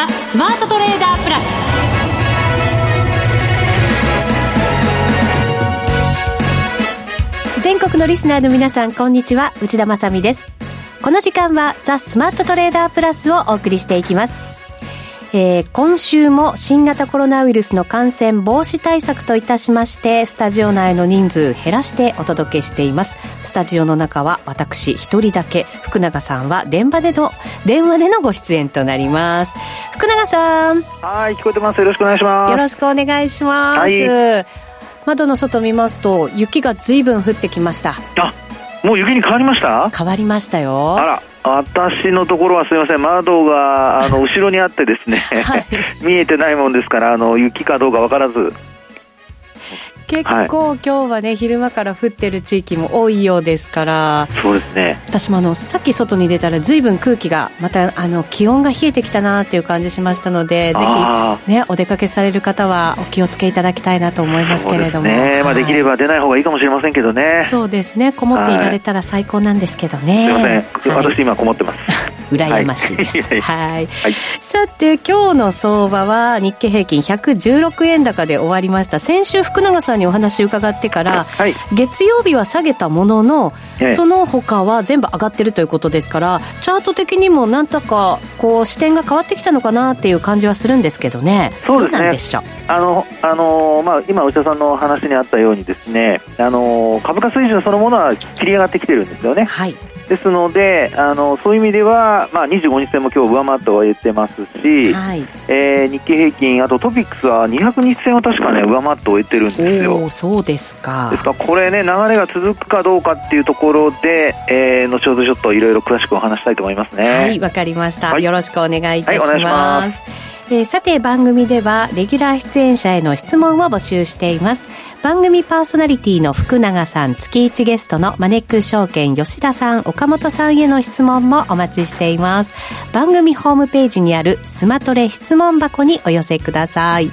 ザ・スマートトレーダープラス。全国のリスナーの皆さんこんにちは。内田まさです。この時間はザ・スマートトレーダープラスをお送りしていきます。えー、今週も新型コロナウイルスの感染防止対策といたしましてスタジオ内の人数減らしてお届けしています。スタジオの中は私一人だけ。福永さんは電話での電話でのご出演となります。福永さん。はい聞こえてます。よろしくお願いします。よろしくお願いします、はい、窓の外見ますと雪がずいぶん降ってきました。あもう雪に変わりました？変わりましたよ。あら私のところはすみません、窓があの後ろにあってですね、はい、見えてないもんですから、あの雪かどうか分からず、結構、今日はね昼間から降ってる地域も多いようですから。そうですね私もあのさっき外に出たらずいぶん空気がまたあの気温が冷えてきたなっていう感じしましたのでぜひ、ね、お出かけされる方はお気をつけいただきたいなと思いますけれども、ねはい、まあ、できれば出ない方がいいかもしれませんけどね。そうですね。こもっていられたら最高なんですけどね、すみません、私今こもってます。羨ましいです。はい。はい、さて、今日の相場は日経平均116円高で終わりました。先週福永さんにお話伺ってから、はい、月曜日は下げたものの、その他は全部上がってるということですから、チャート的にもなんとかこう視点が変わってきたのかなっていう感じはするんですけどね。そうですね。あの、あのまあ、今、内田さんの話にあったようにですね、あの株価水準そのものは切り上がってきてるんですよね。はい。ですのであのそういう意味では、まあ、25日線も今日上回ってはいってますし、はい、えー、日経平均、あとトピックスは200日線は確かね上回って終えてるんですよ。そうですかですからこれね流れが続くかどうかっていうところで、えー、後ほどちょっといろいろ詳しくお話したいと思いますね。はいわかりました、はい、よろしくお願いいたします。はい、えー、さて番組ではレギュラー出演者への質問を募集しています。番組パーソナリティの福永さん月一ゲストのマネック証券吉田さん岡本さんへの質問もお待ちしています。番組ホームページにあるスマトレ質問箱にお寄せください。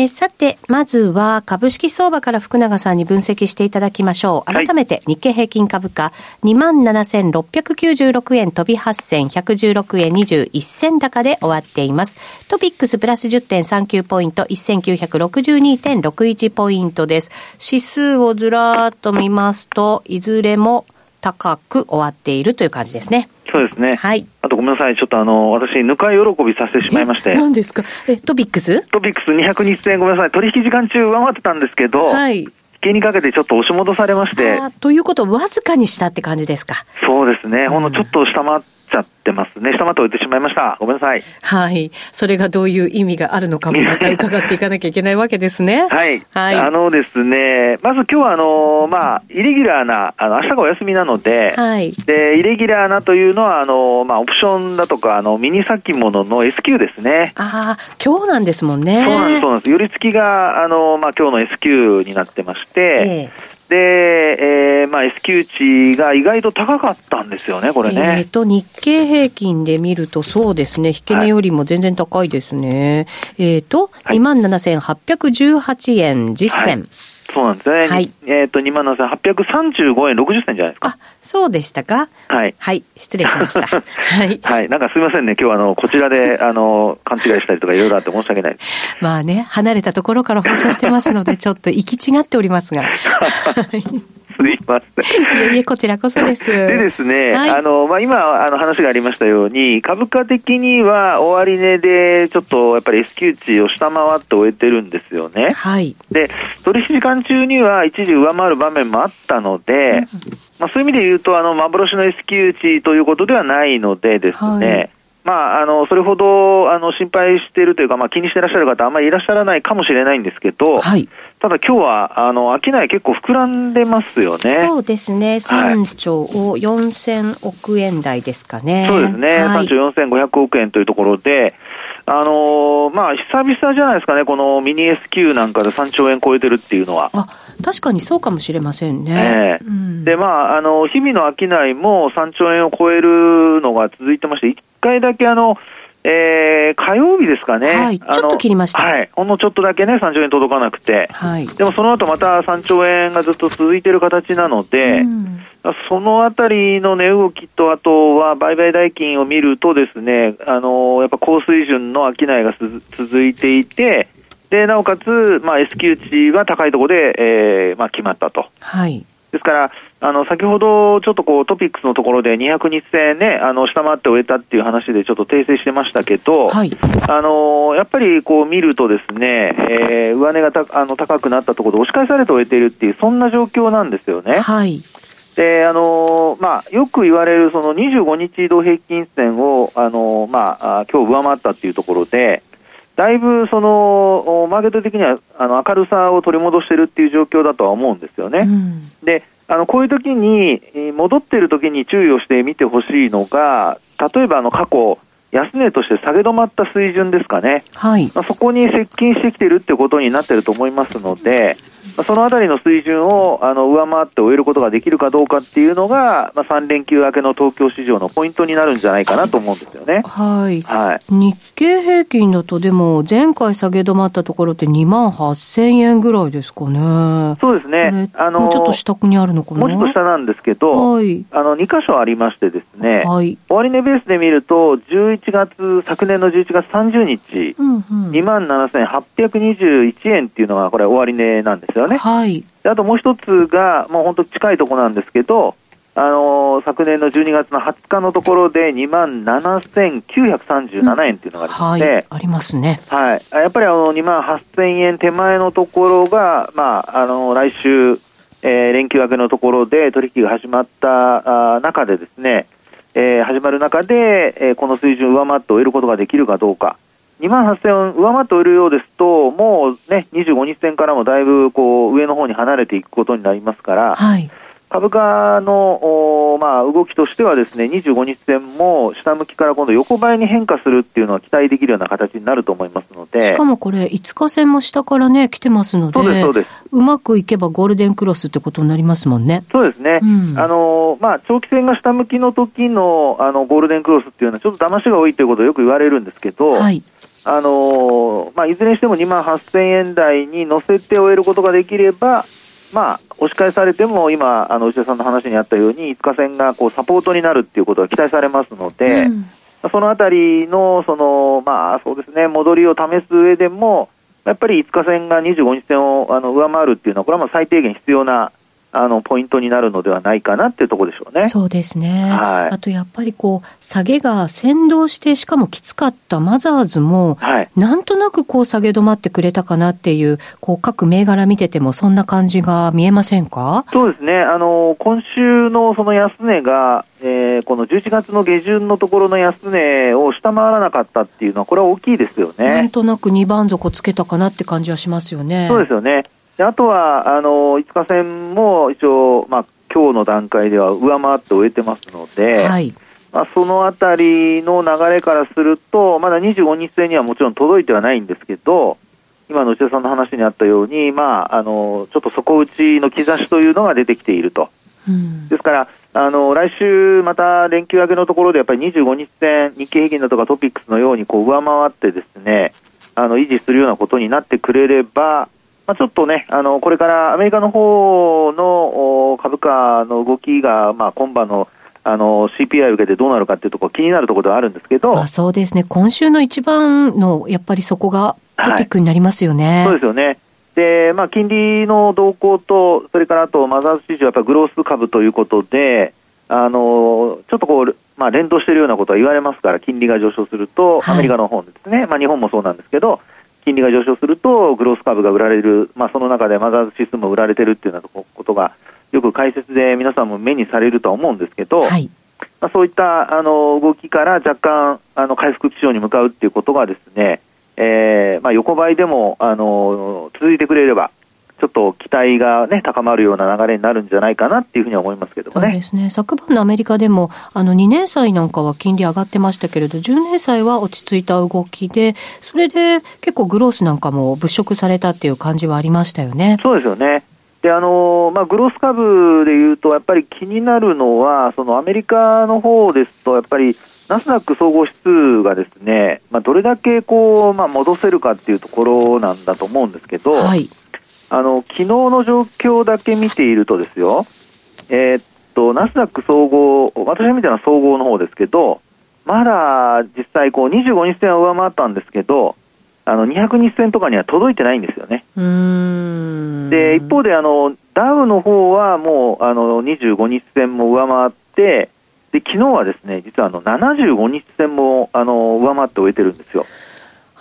えさて、まずは株式相場から福永さんに分析していただきましょう。改めて日経平均株価27,696円飛び8銭116円21銭高で終わっています。トピックスプラス10.39ポイント1962.61ポイントです。指数をずらーっと見ますと、いずれも高く終わっているという感じですね。そうですね。はい。あとごめんなさい。ちょっとあの、私、ぬか喜びさせてしまいまして。何ですか？え、トピックス？トピックス200日線ごめんなさい。取引時間中上回ってたんですけど、はい。引けにかけてちょっと押し戻されまして。ということわずかに下って感じですか？そうですね。ほんのちょっと下回っちゃってますね。下回って終えてしまいました。ごめんなさい。はい。それがどういう意味があるのかもまた 伺っていかなきゃいけないわけですね。はい。はい。あのですね、まず今日はあの、まあ、イレギュラーな、あの、明日がお休みなので、はい。で、イレギュラーなというのは、あの、まあ、オプションだとか、あの、ミニ先物の S q ですね。ああ、今日なんですもんね。そうなんです、そうなんです。寄り付きが、あの、まあ、今日の S q になってまして、ええで、えー、まあ S q 値が意外と高かったんですよね、これね。えっ、と、日経平均で見るとそうですね、引け値よりも全然高いですね。はい、えっ、と、はい、27,818円実銭。はいそうなんですね。はい。えっ、ー、と、2万7835円60銭じゃないですか。あ、そうでしたか？はい。はい。失礼しました。はい。はい。なんかすみませんね。今日あの、こちらで、あの、勘違いしたりとかいろいろあって申し訳ない。まあね、離れたところから放送してますので、ちょっと行き違っておりますが。はい。すいません。いえいえ、こちらこそです。でですね、はい、あの、まあ、今、あの、話がありましたように、株価的には終値で、ちょっと、やっぱり S q 値を下回って終えてるんですよね。はい。で、取引時間中には一時上回る場面もあったので、うん、まあ、そういう意味で言うと、あの、幻の S q 値ということではないのでですね、はいまあ、あのそれほどあの心配しているというか、まあ、気にしていらっしゃる方、あんまりいらっしゃらないかもしれないんですけど、はい、ただ今日はあの商い結構膨らんでますよね。そうですね、3兆4000億円台ですかね。そうですね、はい、3兆4500億円というところで、あのー、まあ、久々じゃないですかね、このミニ S q なんかで3兆円超えてるっていうのは。あ確かにそうかもしれませんね。えーうん、で、まあ、あの、日々の商いも3兆円を超えるのが続いてまして、1回だけあの、えー、火曜日ですかね。はい。ちょっと切りました。はい。ほんのちょっとだけね、3兆円届かなくて。はい。でもその後また3兆円がずっと続いている形なので、うん、そのあたりの値動きと、あとは売買代金を見るとですね、あのやっぱ高水準の商いが続いていて、で、なおかつ、まあ、S q 値は高いところで、えー、まあ、決まったと。はい。ですから、あの、先ほどちょっとこうトピックスのところで200日線ね、あの、下回って終えたっていう話でちょっと訂正してましたけど、はい。あの、やっぱりこう見るとですね、えー、上値がたあの高くなったところで押し返されて終えているっていう、そんな状況なんですよね。はい。で、あのまあ、よく言われるその25日移動平均線を、あのまあ、今日上回ったっていうところで、だいぶそのマーケット的にはあの明るさを取り戻しているっていう状況だとは思うんですよね。うん、であのこういう時に戻っている時に注意をして見てほしいのが例えばあの過去安値として下げ止まった水準ですかね、はいまあ、そこに接近してきているってことになっていると思いますので、そのあたりの水準をあの上回って終えることができるかどうかっていうのが、まあ、3連休明けの東京市場のポイントになるんじゃないかなと思うんですよね。はい。はい、日経平均だと、でも、前回下げ止まったところって2万8000円ぐらいですかね。そうですね。あのもうちょっと下にあるのかな？もうちょっと下なんですけど、はい、あの2箇所ありましてですね、はい、終値ベースで見ると、11月、昨年の11月30日、うんうん、2万7821円っていうのが、これ終値なんですよね。はい。あともう一つが、もう本当近いところなんですけど、あのー、昨年の12月の20日のところで2万7937円っていうのがありまして、うんはい、ありますね。はい。やっぱりあの2万8000円手前のところが、まあ、あのー、来週、えー、連休明けのところで取引が始まったあ中でですね、えー、始まる中で、えー、この水準を上回って終えることができるかどうか。2万8000円上回って終えるようですと、もうね、25日線からもだいぶこう上の方に離れていくことになりますから、はい、株価の、まあ、動きとしてはですね、25日線も下向きから今度横ばいに変化するっていうのは期待できるような形になると思いますので。しかもこれ、5日線も下からね、来てますので、そうです、そうです。うまくいけばゴールデンクロスってことになりますもんね。そうですね。うん、あの、まあ、長期線が下向きの時の、あの、ゴールデンクロスっていうのはちょっと騙しが多いということをよく言われるんですけど、はい。あのまあ、いずれにしても2万8000円台に乗せて終えることができれば、まあ、押し返されても今、あの内田さんの話にあったように、5日線がこうサポートになるっていうことが期待されますので、うん、そのあたりのその、まあ、そうですね戻りを試す上でも、やっぱり5日線が25日線をあの上回るっていうのは、これはまあ最低限必要なあのポイントになるのではないかなっていうところでしょうね。そうですね。はい、あとやっぱりこう下げが先導してしかもきつかったマザーズも、はい、なんとなくこう下げ止まってくれたかなっていうこう各銘柄見ててもそんな感じが見えませんか？そうですね。あの今週のその安値が、えー、この11月の下旬のところの安値を下回らなかったっていうのはこれは大きいですよね。なんとなく2番底つけたかなって感じはしますよね。そうですよね。であとはあの5日線も一応、まあ今日の段階では上回って終えてますので、はい、まあ、そのあたりの流れからすると、まだ25日線にはもちろん届いてはないんですけど、今の内田さんの話にあったように、まあ、あのちょっと底打ちの兆しというのが出てきていると。うん、ですから、あの来週また連休明けのところでやっぱり25日線、日経平均だとかトピックスのようにこう上回ってですね、あの維持するようなことになってくれれば、まあ、ちょっとね、あのこれからアメリカの方の株価の動きが、まあ、今晩のあの CPI を受けてどうなるかっていうところ気になるところではあるんですけど、あ、そうですね、今週の一番のやっぱりそこがトピックになりますよね。はい、そうですよね。で、まあ、金利の動向と、それからあとマザーズ市場、やっぱグロース株ということで、あのちょっとこう、まあ、連動しているようなことは言われますから、金利が上昇すると、アメリカの方ですね、はい、まあ、日本もそうなんですけど、金利が上昇すると、グロース株が売られる、まあ、その中でマザーズ指数も売られてるっていうようなことが、よく解説で皆さんも目にされるとは思うんですけど、はい、まあ、そういったあの動きから若干あの回復基調に向かうっていうことがですね、えーまあ、横ばいでもあの続いてくれれば、ちょっと期待が、ね、高まるような流れになるんじゃないかなっていうふうには思いますけどもね。そうですね昨晩のアメリカでもあの2年債なんかは金利上がってましたけれど10年債は落ち着いた動きでそれで結構グロースなんかも物色されたっていう感じはありましたよね。そうですよねであのまあ、グロース株でいうと、やっぱり気になるのは、そのアメリカの方ですと、やっぱりナスダック総合指数がですね、まあ、どれだけこう、まあ、戻せるかっていうところなんだと思うんですけど、はい、あの昨日の状況だけ見ているとですよ、えー、っとナスダック総合、私が見たのは総合の方ですけど、まだ実際こう25日線は上回ったんですけど、あの200日線とかには届いてないんですよね。で一方であのダウの方はもうあの25日線も上回ってで昨日はですね実はあの75日線もあの上回って終えてるんですよ。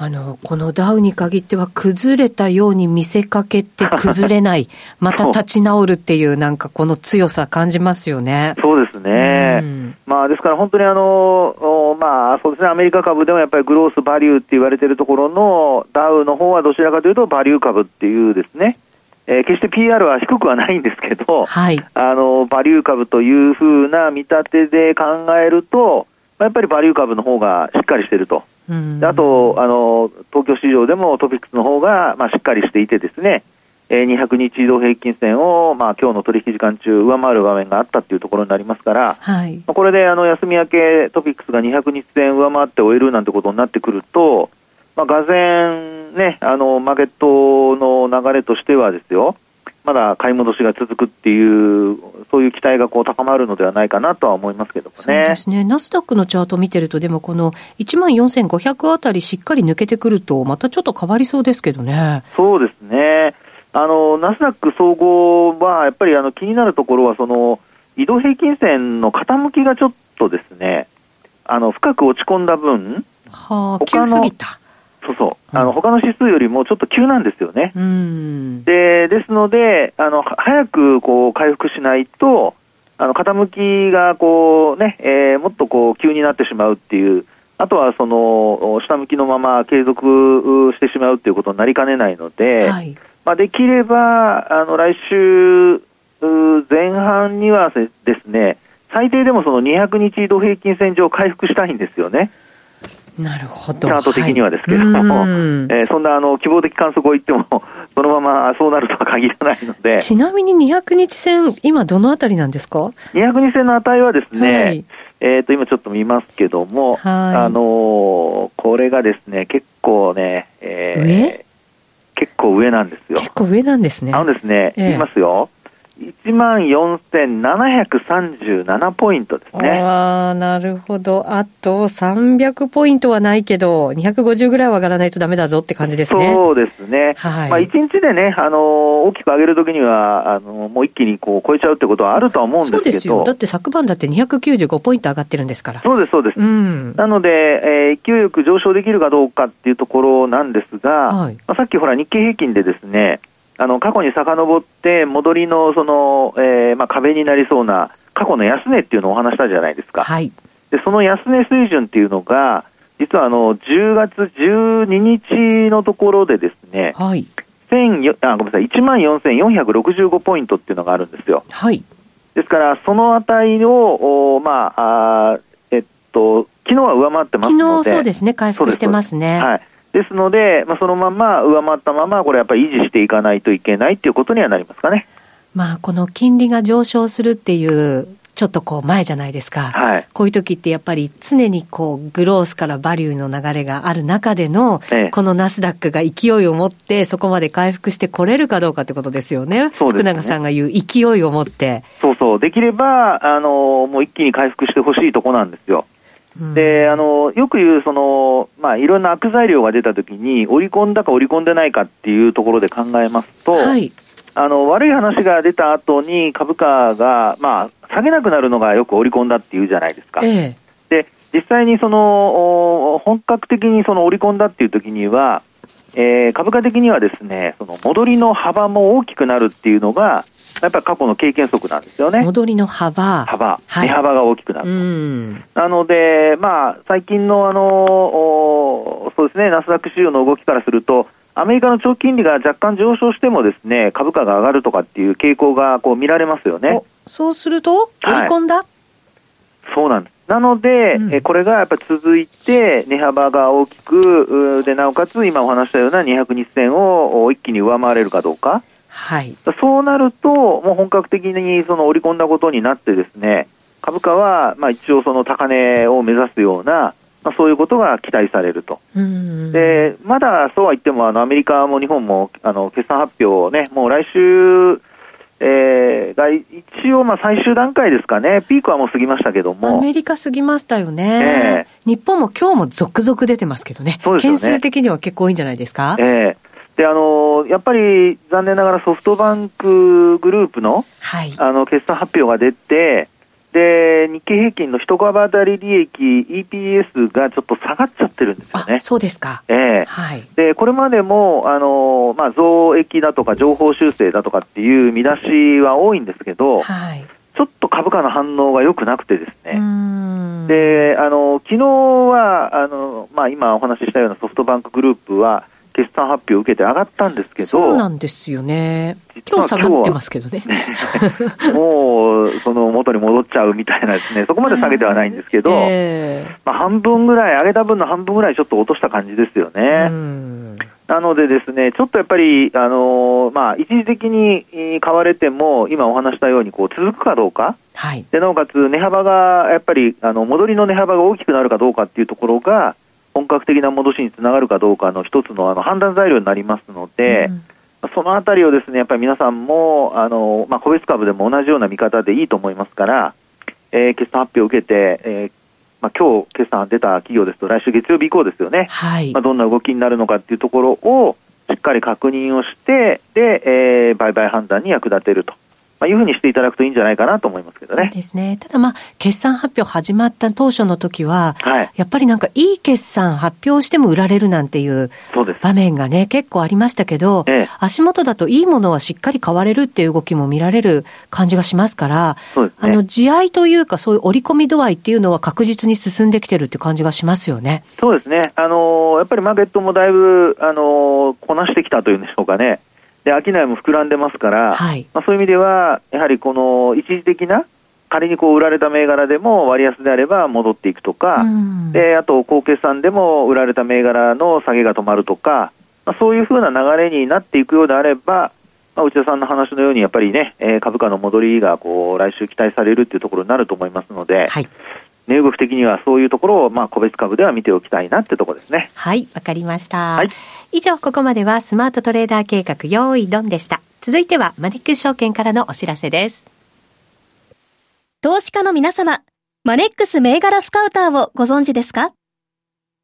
あの、このダウに限っては崩れたように見せかけて 崩れない、また立ち直るっていうなんかこの強さ感じますよね。そうですね。うん、まあですから本当にあの、まあそうですね、アメリカ株でもやっぱりグロースバリューって言われてるところのダウの方はどちらかというとバリュー株っていうですね、えー、決して PR は低くはないんですけど、はい、あのバリュー株というふうな見立てで考えると、やっぱりバリュー株の方がしっかりしてると。あとあの、東京市場でもトピックスの方がまが、あ、しっかりしていてですね、えー、200日移動平均線を、まあ今日の取引時間中、上回る場面があったというところになりますから、はい、これであの休み明け、トピックスが200日線上回って終えるなんてことになってくると、まあ、がぜね、あのマーケットの流れとしてはですよ、まだ買い戻しが続くっていう、そういう期待がこう高まるのではないかなとは思いますけどもね。そうですね。ナスダックのチャート見てると、でもこの1万4500あたりしっかり抜けてくると、またちょっと変わりそうですけどね。そうですね。あの、ナスダック総合は、やっぱりあの気になるところは、その、移動平均線の傾きがちょっとですね、あの、深く落ち込んだ分、はあ、急すぎた。そうそう。あの、他の指数よりもちょっと急なんですよね。うん、で、ですので、あの、早くこう回復しないと、あの、傾きがこうね、えー、もっとこう急になってしまうっていう、あとはその、下向きのまま継続してしまうっていうことになりかねないので、はい、まあ、できれば、あの、来週前半にはですね、最低でもその200日移動平均線上回復したいんですよね。なるほど。チャート的にはですけれども、はい、えー、そんなあの希望的観測を言っても、そのままそうなるとは限らないので。ちなみに200日線、今どのあたりなんですか ?200 日線の値はですね、はい、えっ、と、今ちょっと見ますけども、はい、あのー、これがですね、結構ね、えー、結構上なんですよ。結構上なんですね。あのですね、えー、言いますよ。1万4737ポイントですね。ああ、なるほど。あと300ポイントはないけど、250ぐらいは上がらないとダメだぞって感じですね。そうですね。はい。まあ、1日でね、あの、大きく上げるときには、あの、もう一気にこう超えちゃうってことはあるとは思うんですけど。そうですよ。だって昨晩だって295ポイント上がってるんですから。そうです、そうです。うん。なので、えー、勢いよく上昇できるかどうかっていうところなんですが、はい、まあ、さっきほら日経平均でですね、あの過去に遡って戻りのその、えーまあ、壁になりそうな過去の安値っていうのをお話したじゃないですか。はい、でその安値水準っていうのが実はあの10月12日のところでですね、はい、あごめんなさい1万4465ポイントっていうのがあるんですよ。はい、ですからその値をお、まああえっと昨日は上回ってますので昨日そうですね回復してますね。はいですので、まあ、そのまま上回ったまま、これやっぱり維持していかないといけないということにはなりますかね。まあ、この金利が上昇するっていうちょっとこう前じゃないですか、はい、こういう時ってやっぱり常にこうグロースからバリューの流れがある中での、このナスダックが勢いを持ってそこまで回復してこれるかどうかってことですよね、ね福永さんが言う勢いを持って。そうそう、できればあのもう一気に回復してほしいとこなんですよ。であのよく言うその、まあ、いろんな悪材料が出たときに、織り込んだか織り込んでないかっていうところで考えますと、はい、あの悪い話が出た後に株価が、まあ、下げなくなるのがよく織り込んだっていうじゃないですか。えで実際にその本格的にその織り込んだっていうときには、えー、株価的にはですねその戻りの幅も大きくなるっていうのが、やっぱり過去の経験則なんですよね。戻りの幅。幅。はい、値幅が大きくなると。なので、まあ、最近のあの、そうですね、ナスダック市場の動きからすると、アメリカの長期金利が若干上昇してもですね株価が上がるとかっていう傾向がこう見られますよね。そうすると、織り込んだ、はい、そうなんです。なので、うん、えこれがやっぱり続いて、値幅が大きく、でなおかつ今お話したような200日線を一気に上回れるかどうか、はい、そうなると、もう本格的にその織り込んだことになって、ですね株価はまあ一応、その高値を目指すような、まあ、そういうことが期待されると、でまだそうは言っても、あのアメリカも日本もあの決算発表ね、もう来週えー、が一応、まあ最終段階ですかね、ピークはもう過ぎましたけども。アメリカ過ぎましたよね。えー、日本も今日も続々出てますけどね。そうですね。件数的には結構多いんじゃないですか？えーであのやっぱり残念ながらソフトバンクグループの,、はい、あの決算発表が出て、で日経平均の一株当たり利益 EPS がちょっと下がっちゃってるんですよね。そうですか。ええー、はい。でこれまでもあのまあ増益だとか情報修正だとかっていう見出しは多いんですけど、はい。ちょっと株価の反応が良くなくてですね。で、あの昨日はあのまあ今お話ししたようなソフトバンクグループは決算発表を受けて上がったんですけど、そうなんですよね。今日下がってますけどね。もう、その元に戻っちゃうみたいなですね、そこまで下げてはないんですけど、えー、まあ、半分ぐらい、上げた分の半分ぐらいちょっと落とした感じですよね。なのでですね、ちょっとやっぱり、あのー、まあ、一時的に買われても、今お話したように、こう、続くかどうか。はい。で、なおかつ、値幅が、やっぱり、あの、戻りの値幅が大きくなるかどうかっていうところが、本格的な戻しにつながるかどうかの一つのあの判断材料になりますので、うんそのあたりをですね、やっぱり皆さんも、あの、まあ、個別株でも同じような見方でいいと思いますから、えー、決算発表を受けて、えー、まあ、今日決算出た企業ですと、来週月曜日以降ですよね。はい。まあ、どんな動きになるのかっていうところを、しっかり確認をして、で、えー、売買判断に役立てると。まあ、いうふうにしていただくといいんじゃないかなと思いますけどね。そうですね。ただまあ、決算発表始まった当初の時は、はい、やっぱりなんかいい決算発表しても売られるなんていう場面がね、結構ありましたけど、ええ、足元だといいものはしっかり買われるっていう動きも見られる感じがしますから、ね、あの、地合いというかそういう織り込み度合いっていうのは確実に進んできてるって感じがしますよね。そうですね。あのやっぱりマーケットもだいぶ、あのこなしてきたというんでしょうかね。で商いも膨らんでますから、はい、まあ、そういう意味では、やはりこの一時的な、仮にこう売られた銘柄でも割安であれば戻っていくとか、であと高決算でも売られた銘柄の下げが止まるとか、まあ、そういうふうな流れになっていくようであれば、まあ、内田さんの話のように、やっぱりね、えー、株価の戻りがこう来週期待されるっていうところになると思いますので、はい、値動き的にはそういうところを、まあ、個別株では見ておきたいなってところですね。はい、わかりました。はい、以上、ここまではスマートトレーダー計画用意ドンでした。続いてはマネックス証券からのお知らせです。投資家の皆様、マネックス銘柄スカウターをご存知ですか？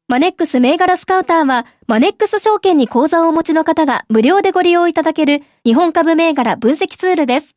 マネックス銘柄スカウターは、マネックス証券に口座をお持ちの方が無料でご利用いただける日本株銘柄分析ツールです。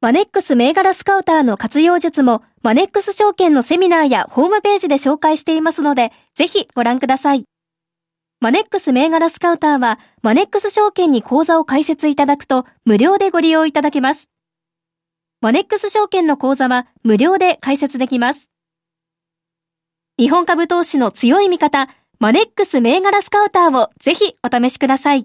マネックス銘柄スカウターの活用術も、マネックス証券のセミナーやホームページで紹介していますので、ぜひご覧ください。マネックス銘柄スカウターは、マネックス証券に口座を開設いただくと、無料でご利用いただけます。マネックス証券の口座は、無料で開設できます。日本株投資の強い味方、マネックス銘柄スカウターをぜひお試しください。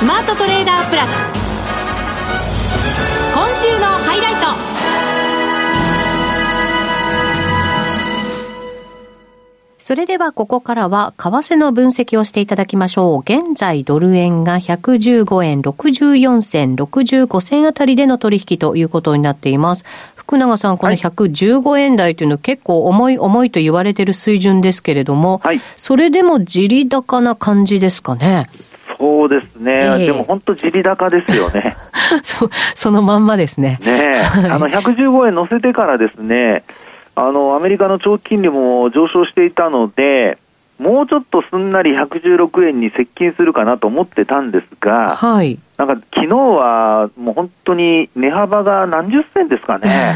スマートトレーダープラス。今週のハイライト。それではここからは為替の分析をしていただきましょう。現在ドル円が115円64銭65銭あたりでの取引ということになっています。福永さん、この115円台というのは結構重い重いと言われている水準ですけれども、はい、それでも地利高な感じですかね？そうですね、えー、でも本当、地利高ですよね。そそのまんまですね。ねあの115円乗せてからですね、あのアメリカの長期金利も上昇していたので、もうちょっとすんなり116円に接近するかなと思ってたんですが、はい、なんか昨日はもう本当に値幅が何十銭ですかね。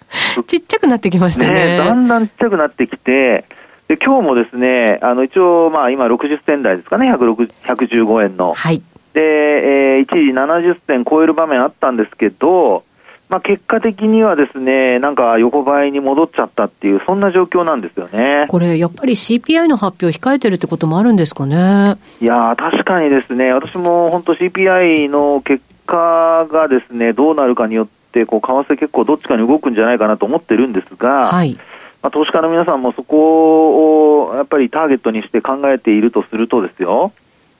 ちっちゃくなってきましたね、ね、だんだんちっちゃくなってきて、で今日もですね、あの一応、まあ、今60銭台ですかね、115円の。はい、で、えー、一時70銭超える場面あったんですけど、まあ、結果的にはですね、なんか横ばいに戻っちゃったっていう、そんな状況なんですよね。これ、やっぱり CPI の発表控えてるってこともあるんですかね？いや確かにですね、私も本当 CPI の結果がですね、どうなるかによって、こう、為替結構どっちかに動くんじゃないかなと思ってるんですが、はい。まあ、投資家の皆さんもそこをやっぱりターゲットにして考えているとするとですよ、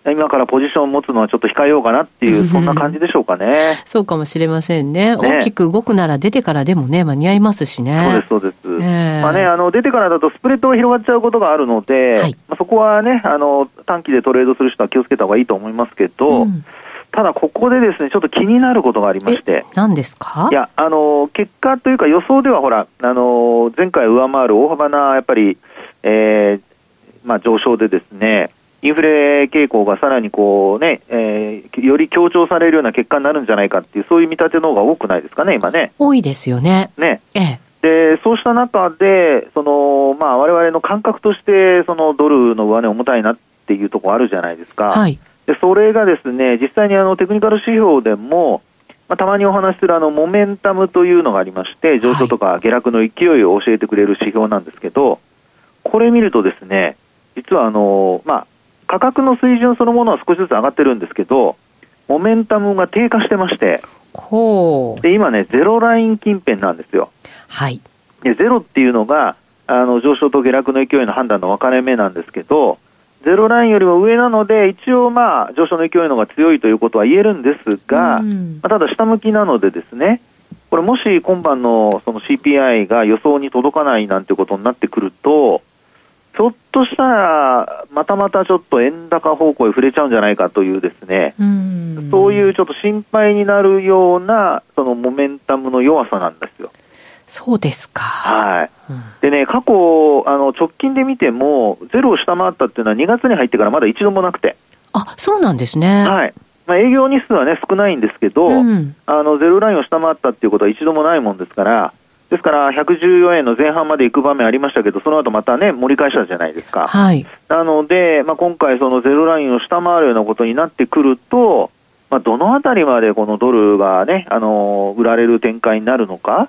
今からポジションを持つのはちょっと控えようかなっていう、そんな感じでしょうかね。そうかもしれませんね。ね大きく動くなら出てからでもね、間に合いますしね。そうです、そうです。えー、まあね、あの、出てからだとスプレッドが広がっちゃうことがあるので、はい、まあ、そこはね、あの、短期でトレードする人は気をつけた方がいいと思いますけど、うんただ、ここでですね、ちょっと気になることがありまして。何ですか？いや、あの、結果というか予想ではほら、あの、前回上回る大幅な、やっぱり、えー、まあ上昇でですね、インフレ傾向がさらにこうね、えー、より強調されるような結果になるんじゃないかっていう、そういう見立ての方が多くないですかね、今ね。多いですよね。ね。ええ。で、そうした中で、その、まあ、我々の感覚として、そのドルの上値重たいなっていうところあるじゃないですか。はい。で、それがですね、実際にあの、テクニカル指標でも、まあ、たまにお話しするあの、モメンタムというのがありまして、上昇とか下落の勢いを教えてくれる指標なんですけど、これ見るとですね、実はあの、まあ、価格の水準そのものは少しずつ上がってるんですけど、モメンタムが低下してまして、で今ね、ゼロライン近辺なんですよ。はい。で、ゼロっていうのが、あの、上昇と下落の勢いの判断の分かれ目なんですけど、ゼロラインよりも上なので、一応まあ、上昇の勢いの方が強いということは言えるんですが、まあ、ただ下向きなのでですね、これもし今晩のその CPI が予想に届かないなんてことになってくると、ひょっとしたら、またまたちょっと円高方向へ触れちゃうんじゃないかというですね、うそういうちょっと心配になるような、そのモメンタムの弱さなんですよ。そうですか。はい。うん、でね、過去、あの、直近で見ても、ゼロを下回ったっていうのは2月に入ってからまだ一度もなくて。あ、そうなんですね。はい。まあ、営業日数はね、少ないんですけど、うん、あの、ゼロラインを下回ったっていうことは一度もないもんですから、ですから114円の前半まで行く場面ありましたけど、その後またね、盛り返したじゃないですか。はい。なので、まあ、今回そのゼロラインを下回るようなことになってくると、まあ、どのあたりまでこのドルがね、あの、売られる展開になるのか。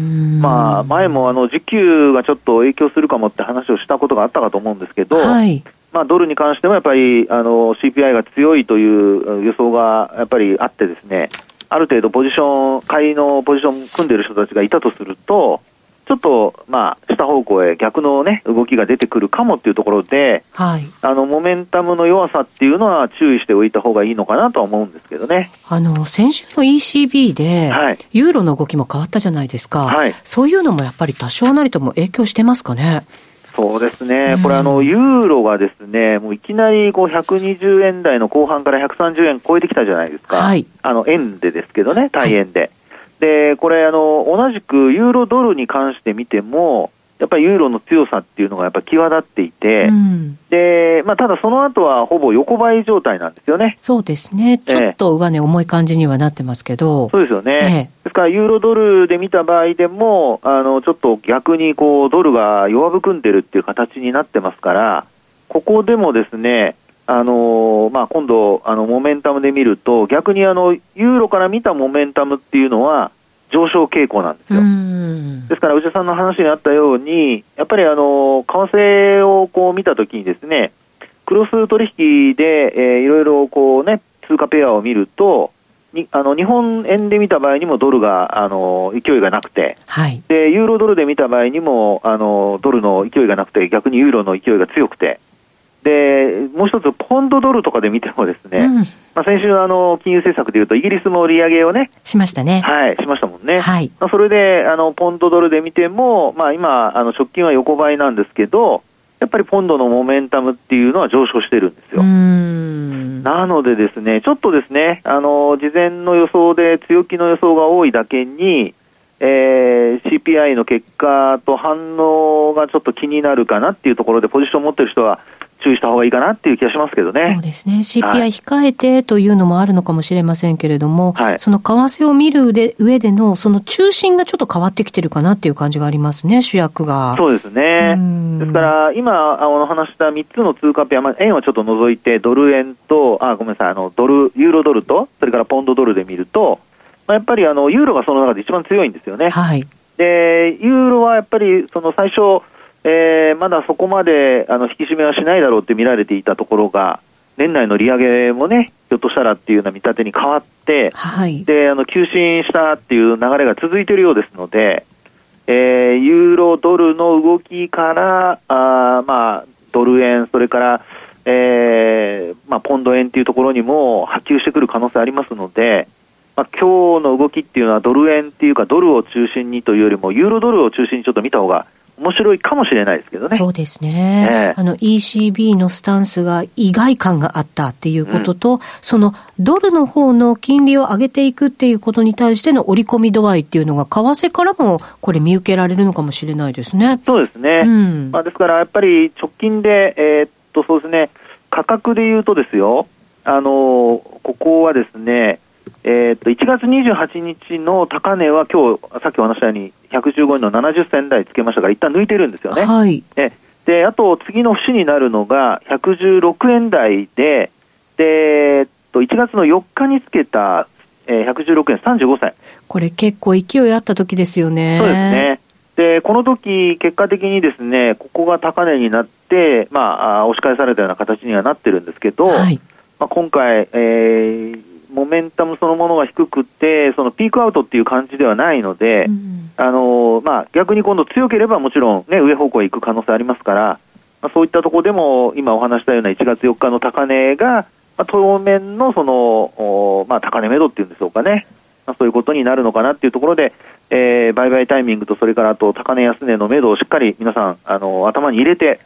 まあ、前もあの、時給がちょっと影響するかもって話をしたことがあったかと思うんですけど、はい。まあ、ドルに関してもやっぱり、あの、CPI が強いという予想がやっぱりあってですね、ある程度ポジション、買いのポジション組んでる人たちがいたとすると、ちょっと、まあ、下方向へ逆のね、動きが出てくるかもっていうところで、はい。あの、モメンタムの弱さっていうのは注意しておいた方がいいのかなとは思うんですけどね。あの、先週の ECB で、はい。ユーロの動きも変わったじゃないですか。はい。そういうのもやっぱり多少なりとも影響してますかね？そうですね、これあの、ユーロがですね、もういきなりこう120円台の後半から130円超えてきたじゃないですか。はい。あの、円でですけどね、対円で。はい、で、これあの、同じくユーロドルに関して見ても、やっぱりユーロの強さっていうのがやっぱ際立っていて、うん、で、まあ、ただその後はほぼ横ばい状態なんですよね。そうですね。ちょっと上値重い感じにはなってますけど。そうですよね。ええ、ですから、ユーロドルで見た場合でも、あの、ちょっと逆にこう、ドルが弱含んでるっていう形になってますから、ここでもですね、あのまあ、今度、あの、モメンタムで見ると、逆にあの、ユーロから見たモメンタムっていうのは、上昇傾向なんですよ。ですから、内田さんの話にあったように、やっぱりあの、為替をこう見たときにですね、クロス取引で、えー、いろいろこうね、通貨ペアを見ると、にあの日本円で見た場合にもドルがあの勢いがなくて、はい、でユーロドルで見た場合にもあのドルの勢いがなくて逆にユーロの勢いが強くてでもう一つポンドドルとかで見てもですね、うん、まあ、先週あの金融政策でいうとイギリスも利上げをねしましたね。はいしましたもんね、はい、まあ、それであのポンドドルで見ても、まあ、今あの直近は横ばいなんですけどやっぱりポンドのモメンタムっていうのは上昇してるんですよ。なのでですね、ちょっとですね、あの、事前の予想で強気の予想が多いだけに、えー、CPI の結果と反応がちょっと気になるかなっていうところでポジションを持ってる人は注意した方がいいかなっていう気がしますけどね。そうですね。CPI 控えてというのもあるのかもしれませんけれども、はい、その為替を見る上でのその中心がちょっと変わってきてるかなっていう感じがありますね、主役が。そうですね。ですから、今、お話した3つの通貨ペア、まあ、円はちょっと除いて、ドル円と、あ、ごめんなさい、あの、ドル、ユーロドルと、それからポンドドルで見ると、まあ、やっぱりあの、ユーロがその中で一番強いんですよね。はい。で、ユーロはやっぱり、その最初、えー、まだそこまであの引き締めはしないだろうって見られていたところが、年内の利上げもね、ひょっとしたらっていうような見立てに変わって、はい、で、あの、急進したっていう流れが続いているようですので、えー、ユーロドルの動きから、あまあ、ドル円、それから、えー、まあ、ポンド円っていうところにも波及してくる可能性ありますので、まあ、今日の動きっていうのはドル円っていうかドルを中心にというよりもユーロドルを中心にちょっと見た方が面白いかもしれないですけどね。そうですね。えー、あの ECB のスタンスが意外感があったっていうことと、うん、そのドルの方の金利を上げていくっていうことに対しての織り込み度合いっていうのが、為替からもこれ見受けられるのかもしれないですね。そうですね。うん、まあ、ですからやっぱり直近で、えー、っと、そうですね、価格で言うとですよ、あのここはですね、えー、っと1月28日の高値は今日さっきお話したように115円の70銭台つけましたから一旦抜いてるんですよね。はい、であと次の節になるのが116円台でで、えっと、1月の4日につけた、えー、116円35銭。これ結構勢いあった時ですよね。そうですね。で、この時、結果的にですね、ここが高値になって、まあ、押し返されたような形にはなってるんですけど、はい、まあ、今回、えー、モメンタムそのものが低くて、そのピークアウトっていう感じではないので、うん、あのまあ、逆に今度強ければもちろん、ね、上方向へ行く可能性ありますから、まあ、そういったところでも今お話したような1月4日の高値が、まあ、当面のその、まあ、高値目処っていうんでしょうかね、まあ、そういうことになるのかなっていうところで、えー、売買タイミングとそれからあと高値安値の目処をしっかり皆さんあの頭に入れて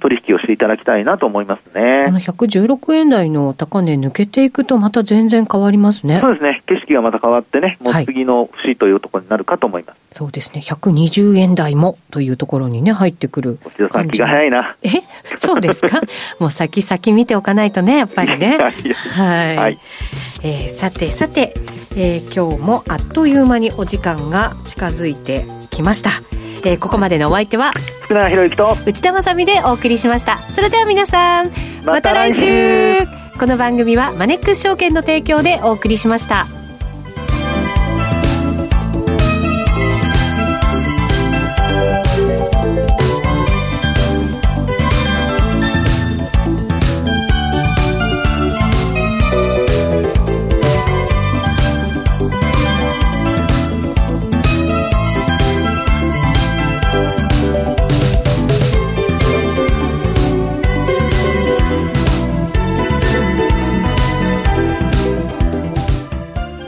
取引をしていただきたいなと思いますね、はい、この116円台の高値抜けていくとまた全然変わりますね。そうですね。景色がまた変わってねもう次の節というところになるかと思います、はい、そうですね。120円台もというところにね入ってくるさん気が早いな。え？そうですか？もう先先見ておかないとねやっぱりね。はい、はい、えー、さてさてえー、今日もあっという間にお時間が近づいてきました、えー、ここまでのお相手は福永博之と内田まさみでお送りしました。それでは皆さんまた来週。この番組はマネックス証券の提供でお送りしました